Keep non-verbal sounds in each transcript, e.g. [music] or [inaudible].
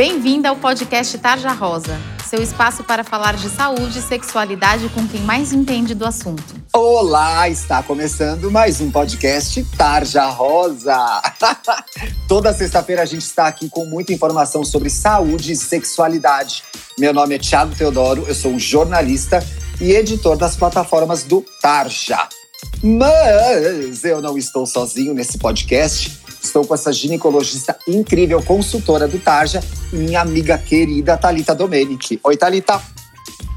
Bem-vinda ao podcast Tarja Rosa, seu espaço para falar de saúde e sexualidade com quem mais entende do assunto. Olá, está começando mais um podcast Tarja Rosa. [laughs] Toda sexta-feira a gente está aqui com muita informação sobre saúde e sexualidade. Meu nome é Thiago Teodoro, eu sou um jornalista e editor das plataformas do Tarja. Mas eu não estou sozinho nesse podcast. Estou com essa ginecologista incrível, consultora do Tarja, minha amiga querida Talita Domenici. Oi, Talita.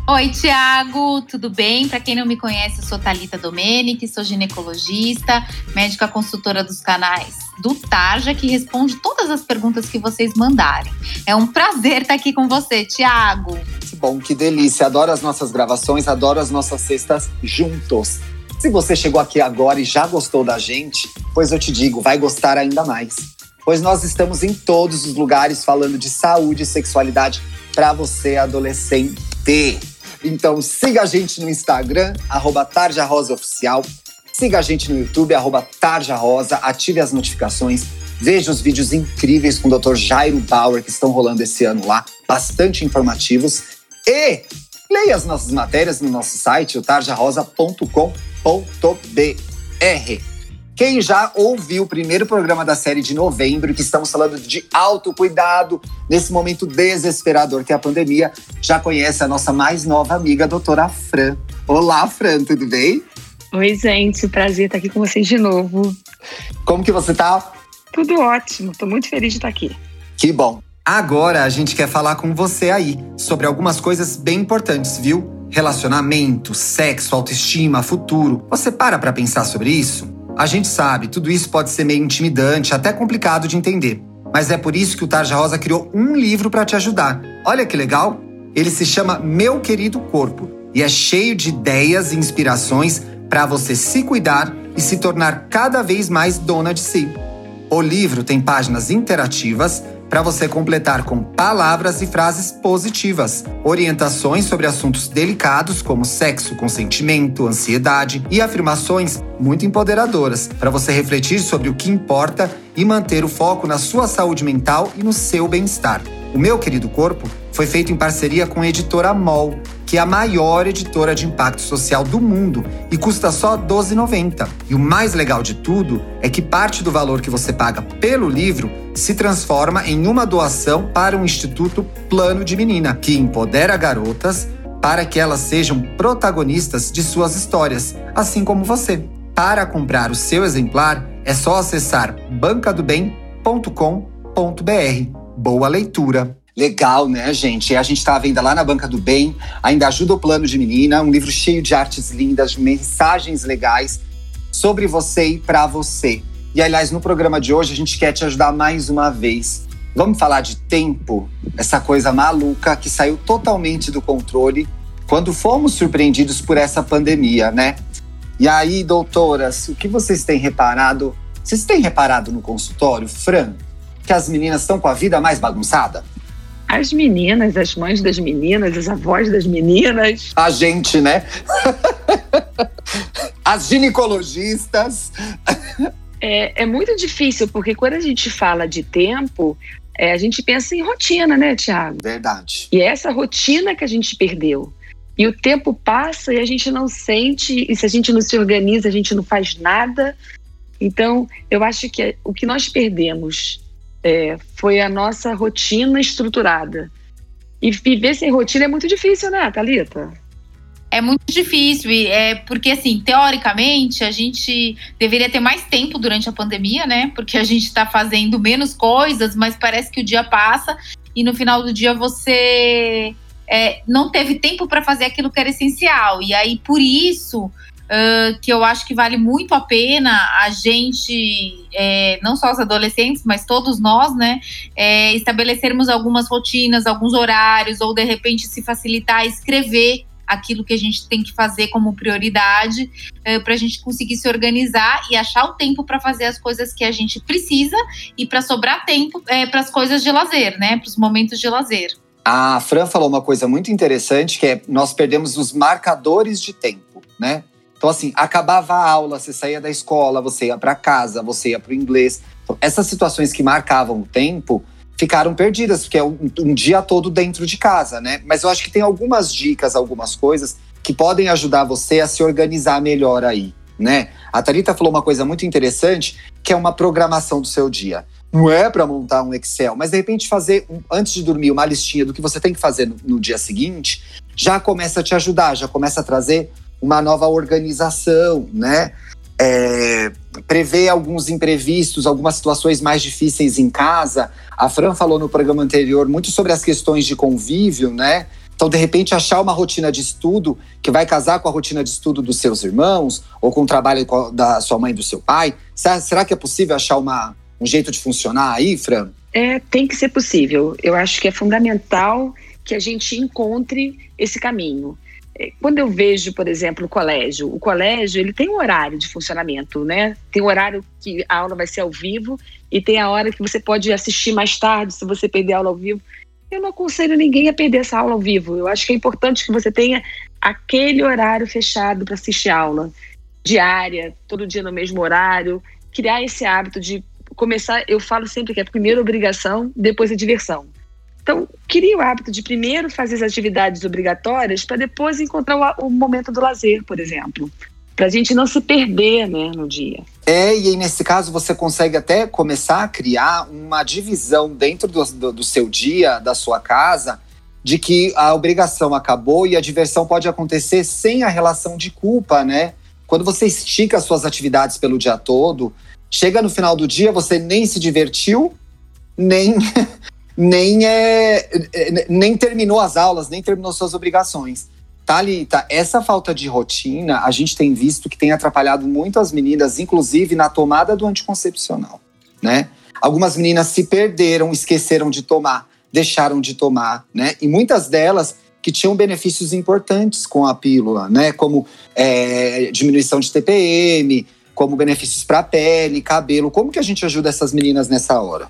Oi, Tiago, tudo bem? Para quem não me conhece, eu sou Talita Domenici, sou ginecologista, médica consultora dos canais do Tarja, que responde todas as perguntas que vocês mandarem. É um prazer estar aqui com você, Tiago. Que bom, que delícia. Adoro as nossas gravações, adoro as nossas cestas juntos. Se você chegou aqui agora e já gostou da gente, pois eu te digo, vai gostar ainda mais. Pois nós estamos em todos os lugares falando de saúde e sexualidade para você, adolescente. Então siga a gente no Instagram, arroba Tarja Rosa Oficial. Siga a gente no YouTube, arroba Tarja Rosa. Ative as notificações. Veja os vídeos incríveis com o Dr. Jairo Bauer que estão rolando esse ano lá, bastante informativos. E leia as nossas matérias no nosso site, o tarjarosa.com quem já ouviu o primeiro programa da série de novembro, que estamos falando de autocuidado, nesse momento desesperador que é a pandemia, já conhece a nossa mais nova amiga, a doutora Fran. Olá, Fran, tudo bem? Oi, gente, prazer estar aqui com vocês de novo. Como que você tá? Tudo ótimo, estou muito feliz de estar aqui. Que bom. Agora a gente quer falar com você aí sobre algumas coisas bem importantes, viu? Relacionamento, sexo, autoestima, futuro. Você para para pensar sobre isso? A gente sabe, tudo isso pode ser meio intimidante, até complicado de entender. Mas é por isso que o Tarja Rosa criou um livro para te ajudar. Olha que legal! Ele se chama Meu Querido Corpo e é cheio de ideias e inspirações para você se cuidar e se tornar cada vez mais dona de si. O livro tem páginas interativas para você completar com palavras e frases positivas, orientações sobre assuntos delicados como sexo, consentimento, ansiedade e afirmações muito empoderadoras para você refletir sobre o que importa e manter o foco na sua saúde mental e no seu bem-estar. O meu querido corpo foi feito em parceria com a editora MOL, que é a maior editora de impacto social do mundo e custa só R$ 12,90. E o mais legal de tudo é que parte do valor que você paga pelo livro se transforma em uma doação para o Instituto Plano de Menina, que empodera garotas para que elas sejam protagonistas de suas histórias, assim como você. Para comprar o seu exemplar, é só acessar bancadobem.com.br. Boa leitura! Legal, né, gente? A gente está à venda lá na Banca do Bem. Ainda ajuda o Plano de Menina, um livro cheio de artes lindas, mensagens legais sobre você e para você. E aliás, no programa de hoje a gente quer te ajudar mais uma vez. Vamos falar de tempo, essa coisa maluca que saiu totalmente do controle quando fomos surpreendidos por essa pandemia, né? E aí, doutoras, o que vocês têm reparado? Vocês têm reparado no consultório, Fran, que as meninas estão com a vida mais bagunçada? as meninas, as mães das meninas, as avós das meninas. A gente, né? [laughs] as ginecologistas. É, é, muito difícil, porque quando a gente fala de tempo, é, a gente pensa em rotina, né, Tiago? Verdade. E é essa rotina que a gente perdeu. E o tempo passa e a gente não sente, e se a gente não se organiza, a gente não faz nada. Então, eu acho que o que nós perdemos é, foi a nossa rotina estruturada. E viver sem rotina é muito difícil, né, Thalita? É muito difícil, é porque assim, teoricamente, a gente deveria ter mais tempo durante a pandemia, né? Porque a gente está fazendo menos coisas, mas parece que o dia passa e no final do dia você é, não teve tempo para fazer aquilo que era essencial. E aí, por isso, que eu acho que vale muito a pena a gente, é, não só os adolescentes, mas todos nós, né, é, estabelecermos algumas rotinas, alguns horários, ou de repente se facilitar escrever aquilo que a gente tem que fazer como prioridade uh, para a gente conseguir se organizar e achar o tempo para fazer as coisas que a gente precisa e para sobrar tempo é, para as coisas de lazer, né? Para os momentos de lazer. A Fran falou uma coisa muito interessante que é nós perdemos os marcadores de tempo, né? Então, assim, acabava a aula, você saía da escola, você ia para casa, você ia para o inglês. Então, essas situações que marcavam o tempo ficaram perdidas, porque é um, um, dia todo dentro de casa, né? Mas eu acho que tem algumas dicas, algumas coisas que podem ajudar você a se organizar melhor aí, né? A Thalita falou uma coisa muito interessante, que é uma programação do seu dia. Não é para montar um Excel, mas de repente fazer, antes de dormir, uma listinha do que você tem que fazer no, no dia seguinte, já começa a te ajudar, já começa a trazer uma nova organização, né? É, prever alguns imprevistos, algumas situações mais difíceis em casa. A Fran falou no programa anterior muito sobre as questões de convívio, né? Então, de repente, achar uma rotina de estudo que vai casar com a rotina de estudo dos seus irmãos ou com o trabalho da sua mãe e do seu pai. Será que é possível achar uma, um jeito de funcionar aí, Fran? É, tem que ser possível. Eu acho que é fundamental que a gente encontre esse caminho. É, quando eu vejo, por exemplo, o colégio, o colégio ele tem um horário de funcionamento, né? Tem um horário que a aula vai ser ao vivo e tem a hora que você pode assistir mais tarde se você perder a aula ao vivo. Eu não aconselho ninguém a perder essa aula ao vivo. Eu acho que é importante que você tenha aquele horário fechado para assistir a aula diária, todo dia no mesmo horário, criar esse hábito de começar. Eu falo sempre que é a primeira obrigação, depois a diversão. Então, queria o hábito de primeiro fazer as atividades obrigatórias para depois encontrar o, o, momento do lazer, por exemplo. Para a gente não se perder né, no dia. É, e aí nesse caso você consegue até começar a criar uma divisão dentro do, do, do seu dia, da sua casa, de que a obrigação acabou e a diversão pode acontecer sem a relação de culpa, né? Quando você estica as suas atividades pelo dia todo, chega no final do dia, você nem se divertiu, nem [laughs] nem, é, é, nem terminou as aulas, nem terminou suas obrigações. Thalita, essa falta de rotina a gente tem visto que tem atrapalhado muito as meninas, inclusive na tomada do anticoncepcional, né? Algumas meninas se perderam, esqueceram de tomar, deixaram de tomar, né? E muitas delas que tinham benefícios importantes com a pílula, né? Como é, diminuição de TPM, como benefícios para pele, cabelo. Como que a gente ajuda essas meninas nessa hora?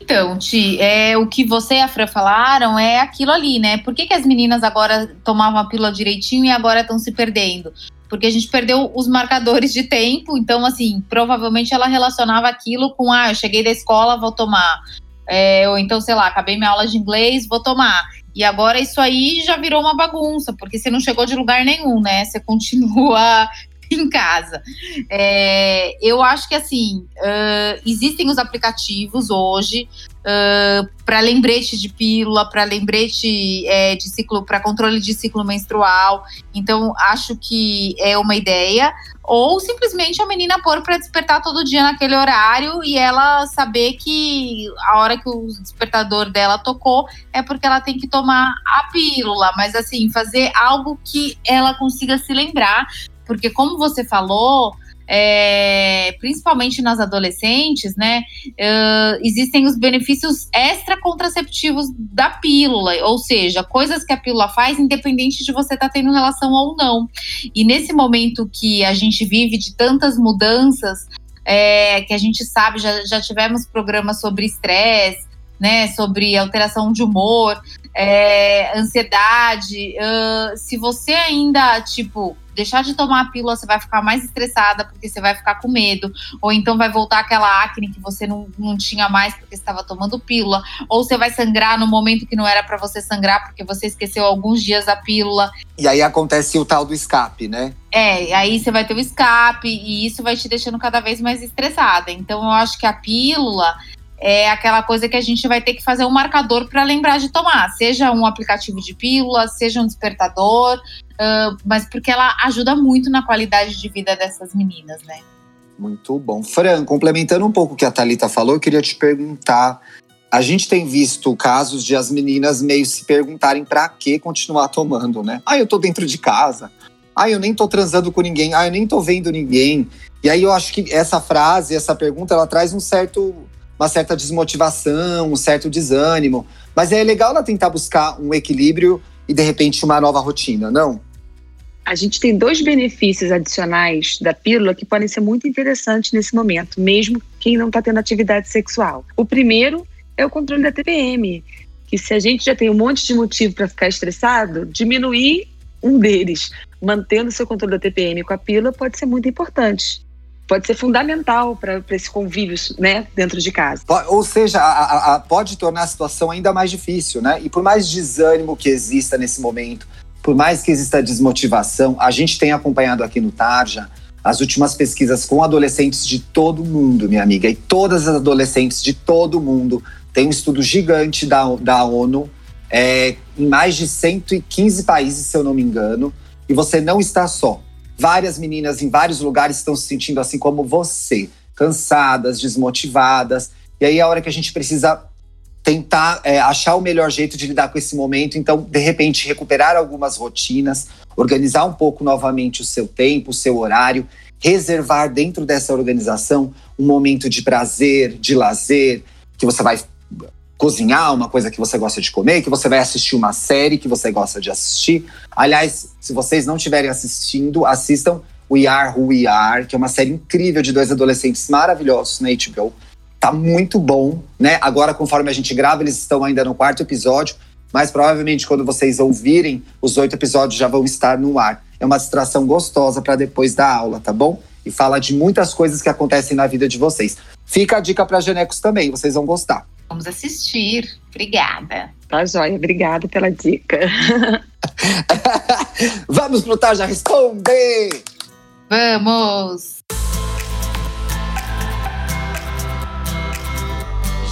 Então, Ti, é, o que você e a Fran falaram é aquilo ali, né? Por que, que as meninas agora tomavam a pílula direitinho e agora estão se perdendo? Porque a gente perdeu os marcadores de tempo, então, assim, provavelmente ela relacionava aquilo com, ah, eu cheguei da escola, vou tomar. É, ou então, sei lá, acabei minha aula de inglês, vou tomar. E agora isso aí já virou uma bagunça, porque você não chegou de lugar nenhum, né? Você [laughs] continua [laughs] em casa. É, eu acho que assim uh, existem os aplicativos hoje uh, para lembrete de pílula, para lembrete é, de ciclo, para controle de ciclo menstrual. Então acho que é uma ideia. Ou simplesmente a menina pôr para despertar todo dia naquele horário e ela saber que a hora que o despertador dela tocou é porque ela tem que tomar a pílula. Mas assim, fazer algo que ela consiga se lembrar porque como você falou, é, principalmente nas adolescentes, né, uh, existem os benefícios extra contraceptivos da pílula, ou seja, coisas que a pílula faz, independente de você estar tá tendo relação ou não. E nesse momento que a gente vive de tantas mudanças, é, que a gente sabe, já, já tivemos programas sobre estresse, né, sobre alteração de humor, é, ansiedade. Uh, se você ainda, tipo, deixar de tomar a pílula, você vai ficar mais estressada porque você vai ficar com medo. Ou então vai voltar aquela acne que você não, não tinha mais porque estava tomando pílula. Ou você vai sangrar no momento que não era para você sangrar porque você esqueceu alguns dias a pílula. E aí acontece o tal do escape, né? É, aí você vai ter o escape e isso vai te deixando cada vez mais estressada. Então eu acho que a pílula é aquela coisa que a gente vai ter que fazer um marcador para lembrar de tomar, seja um aplicativo de pílula, seja um despertador, uh, mas porque ela ajuda muito na qualidade de vida dessas meninas, né? Muito bom. Fran, complementando um pouco o que a Thalita falou, eu queria te perguntar. A gente tem visto casos de as meninas meio se perguntarem para que continuar tomando, né? Ah, eu tô dentro de casa. Ah, eu nem tô transando com ninguém. Ah, eu nem tô vendo ninguém. E aí eu acho que essa frase, essa pergunta, ela traz um certo uma certa desmotivação, um certo desânimo. Mas é legal ela tentar buscar um equilíbrio e, de repente, uma nova rotina, não? A gente tem dois benefícios adicionais da pílula que podem ser muito interessantes nesse momento, mesmo quem não está tendo atividade sexual. O primeiro é o controle da TPM, que se a gente já tem um monte de motivo para ficar estressado, diminuir um deles, mantendo seu controle da TPM com a pílula, pode ser muito importante. Pode ser fundamental para esse convívio né, dentro de casa. Ou seja, a, a, pode tornar a situação ainda mais difícil, né? E por mais desânimo que exista nesse momento, por mais que exista desmotivação, a gente tem acompanhado aqui no Tarja as últimas pesquisas com adolescentes de todo mundo, minha amiga, e todas as adolescentes de todo mundo. Tem um estudo gigante da, da ONU, é, em mais de 115 países, se eu não me engano, e você não está só. Várias meninas em vários lugares estão se sentindo assim como você, cansadas, desmotivadas. E aí é a hora que a gente precisa tentar é, achar o melhor jeito de lidar com esse momento. Então, de repente, recuperar algumas rotinas, organizar um pouco novamente o seu tempo, o seu horário, reservar dentro dessa organização um momento de prazer, de lazer, que você vai cozinhar uma coisa que você gosta de comer, que você vai assistir uma série que você gosta de assistir. Aliás, se vocês não estiverem assistindo, assistam We Are Who We Are, que é uma série incrível de dois adolescentes maravilhosos na HBO. Tá muito bom, né? Agora, conforme a gente grava, eles estão ainda no quarto episódio, mas provavelmente quando vocês ouvirem, os oito episódios já vão estar no ar. É uma distração gostosa para depois da aula, tá bom? E fala de muitas coisas que acontecem na vida de vocês. Fica a dica para Genecos também, vocês vão gostar. Vamos assistir. Obrigada. Tá joia, obrigada pela dica. [laughs] Vamos pro Tá Já Responde! Vamos!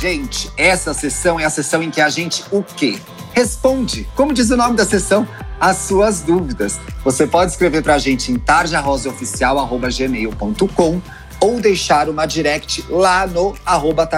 Gente, essa sessão é a sessão em que a gente o quê? Responde, como diz o nome da sessão, as suas dúvidas. Você pode escrever para a gente em tarjarosaoficial.gmail.com ou deixar uma direct lá no arroba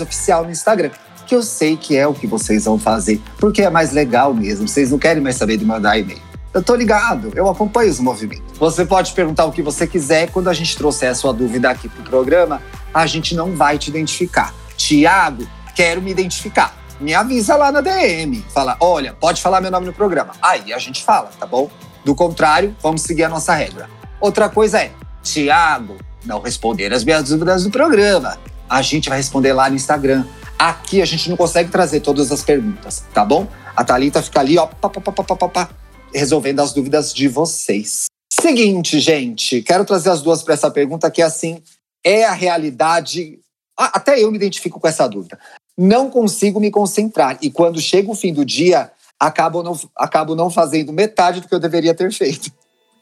Oficial no Instagram. Que eu sei que é o que vocês vão fazer, porque é mais legal mesmo. Vocês não querem mais saber de mandar e-mail. Eu tô ligado, eu acompanho os movimentos. Você pode perguntar o que você quiser. Quando a gente trouxer a sua dúvida aqui pro programa, a gente não vai te identificar. Tiago, quero me identificar. Me avisa lá na DM. Fala, olha, pode falar meu nome no programa. Aí a gente fala, tá bom? Do contrário, vamos seguir a nossa regra. Outra coisa é, Tiago, não responder as minhas dúvidas do programa. A gente vai responder lá no Instagram. Aqui a gente não consegue trazer todas as perguntas, tá bom? A Thalita fica ali, ó, pá, pá, pá, pá, pá, pá, resolvendo as dúvidas de vocês. Seguinte, gente, quero trazer as duas para essa pergunta que assim é a realidade. Até eu me identifico com essa dúvida. Não consigo me concentrar e quando chega o fim do dia, acabo não, acabo não fazendo metade do que eu deveria ter feito.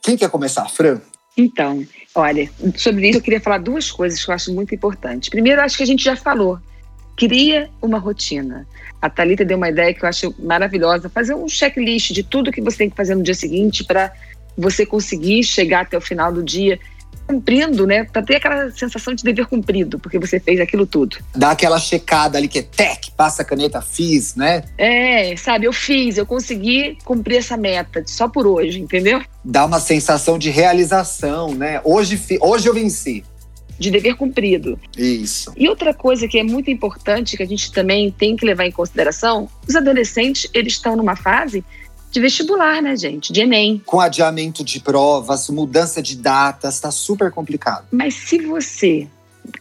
Quem quer começar, Fran? Então, olha, sobre isso eu queria falar duas coisas que eu acho muito importantes. Primeiro, acho que a gente já falou. Cria uma rotina. A Thalita deu uma ideia que eu acho maravilhosa. Fazer um checklist de tudo que você tem que fazer no dia seguinte para você conseguir chegar até o final do dia cumprindo, né? Pra ter aquela sensação de dever cumprido, porque você fez aquilo tudo. Dá aquela checada ali que é tec, passa a caneta, fiz, né? É, sabe, eu fiz, eu consegui cumprir essa meta só por hoje, entendeu? Dá uma sensação de realização, né? Hoje, hoje eu venci. De dever cumprido. Isso. E outra coisa que é muito importante, que a gente também tem que levar em consideração, os adolescentes, eles estão numa fase de vestibular, né, gente? De Enem. Com adiamento de provas, mudança de datas, tá super complicado. Mas se você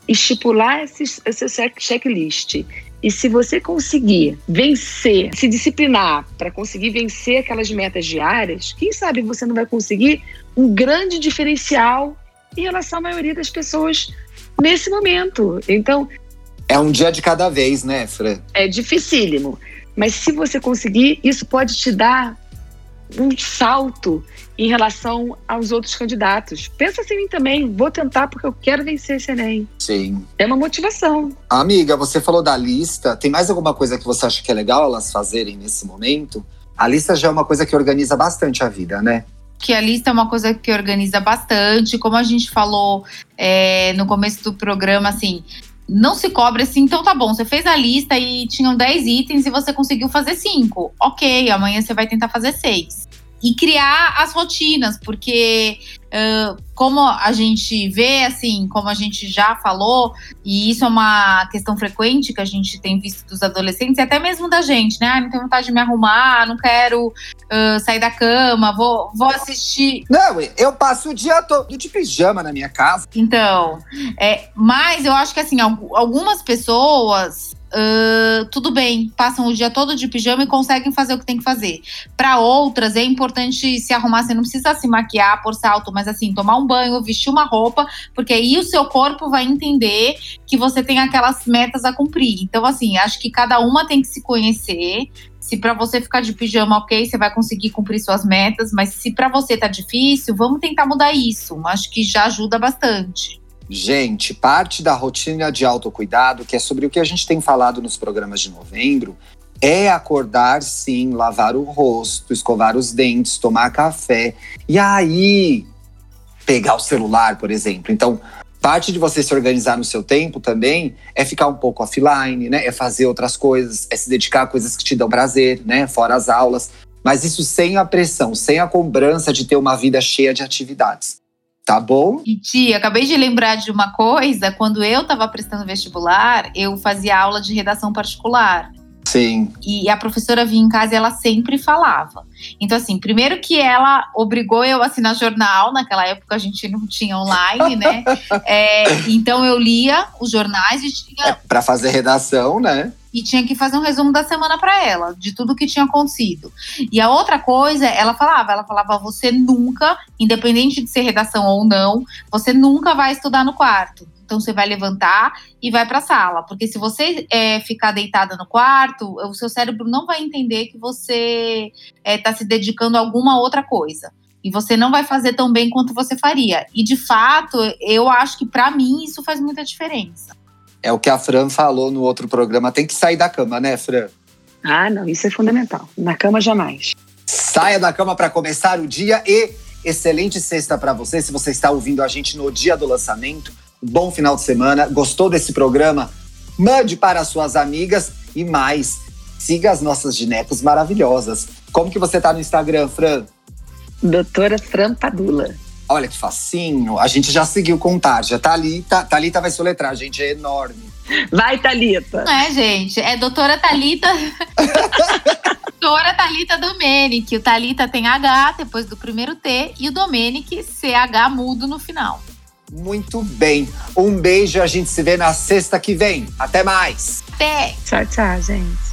estipular esse, esse checklist e se você conseguir vencer, se disciplinar para conseguir vencer aquelas metas diárias, quem sabe você não vai conseguir um grande diferencial em relação à maioria das pessoas nesse momento. Então. É um dia de cada vez, né, Fran? É dificílimo. Mas se você conseguir, isso pode te dar um salto em relação aos outros candidatos. Pensa assim em mim também, vou tentar porque eu quero vencer esse Enem. Sim. É uma motivação. Amiga, você falou da lista. Tem mais alguma coisa que você acha que é legal elas fazerem nesse momento? A lista já é uma coisa que organiza bastante a vida, né? que a lista é uma coisa que organiza bastante. Como a gente falou é, no começo do programa, assim, não se cobre assim, então tá bom, você fez a lista e tinham 10 itens e você conseguiu fazer 5. Ok, amanhã você vai tentar fazer 6 e criar as rotinas, porque uh, como a gente vê, assim, como a gente já falou, e isso é uma questão frequente que a gente tem visto dos adolescentes, e até mesmo da gente, né? Ah, não tenho vontade de me arrumar, não quero uh, sair da cama, vou, vou assistir. Não, eu passo o dia todo de pijama na minha casa. Então, é, mas eu acho que assim, algumas pessoas uh, tudo bem, passam o dia todo de pijama e conseguem fazer o que tem que fazer. Para outras, é importante se arrumar, você não precisa se maquiar por salto, mas assim, tomar um banho, vestir uma roupa, porque aí o seu corpo vai entender que você tem aquelas metas a cumprir. Então, assim, acho que cada uma tem que se conhecer. Se para você ficar de pijama, ok, você vai conseguir cumprir suas metas, mas se para você tá difícil, vamos tentar mudar isso. Acho que já ajuda bastante. Gente, parte da rotina de autocuidado, que é sobre o que a gente tem falado nos programas de novembro, é acordar sim, lavar o rosto, escovar os dentes, tomar café e aí pegar o celular, por exemplo. Então, parte de você se organizar no seu tempo também é ficar um pouco offline, né? É fazer outras coisas, é se dedicar a coisas que te dão prazer, né? Fora as aulas. Mas isso sem a pressão, sem a cobrança de ter uma vida cheia de atividades. Tá bom? E tia, acabei de lembrar de uma coisa. Quando eu estava prestando vestibular, eu fazia aula de redação particular. Sim. E a professora vinha em casa e ela sempre falava. Então, assim, primeiro que ela obrigou eu a assinar jornal, naquela época a gente não tinha online, né? [laughs] é, então eu lia os jornais e tinha. É, para fazer redação, né? E tinha que fazer um resumo da semana para ela, de tudo que tinha acontecido. E a outra coisa, ela falava, ela falava, você nunca, independente de ser redação ou não, você nunca vai estudar no quarto. Então você vai levantar e vai para a sala, porque se você é, ficar deitada no quarto, o seu cérebro não vai entender que você está é, se dedicando a alguma outra coisa. E você não vai fazer tão bem quanto você faria. E de fato, eu acho que para mim isso faz muita diferença. É o que a Fran falou no outro programa. Tem que sair da cama, né, Fran? Ah, não, isso é fundamental. Na cama jamais. Saia da cama para começar o dia e excelente sexta para você. Se você está ouvindo a gente no dia do lançamento, bom final de semana. Gostou desse programa? Mande para suas amigas e mais. Siga as nossas ginecos maravilhosas. Como que você tá no Instagram, Fran? Doutora Fran Padula. Olha que facinho. A gente já seguiu com Tarja. Thalita, Thalita vai soletrar, gente, é enorme. Vai, Thalita. Não é, gente, é doutora Thalita. [laughs] doutora Thalita Domenic. O Thalita tem H depois do primeiro T e o Domenic CH mudo no final. Muito bem. Um beijo, a gente se vê na sexta que vem. Até mais. Até. Tchau, tchau, gente.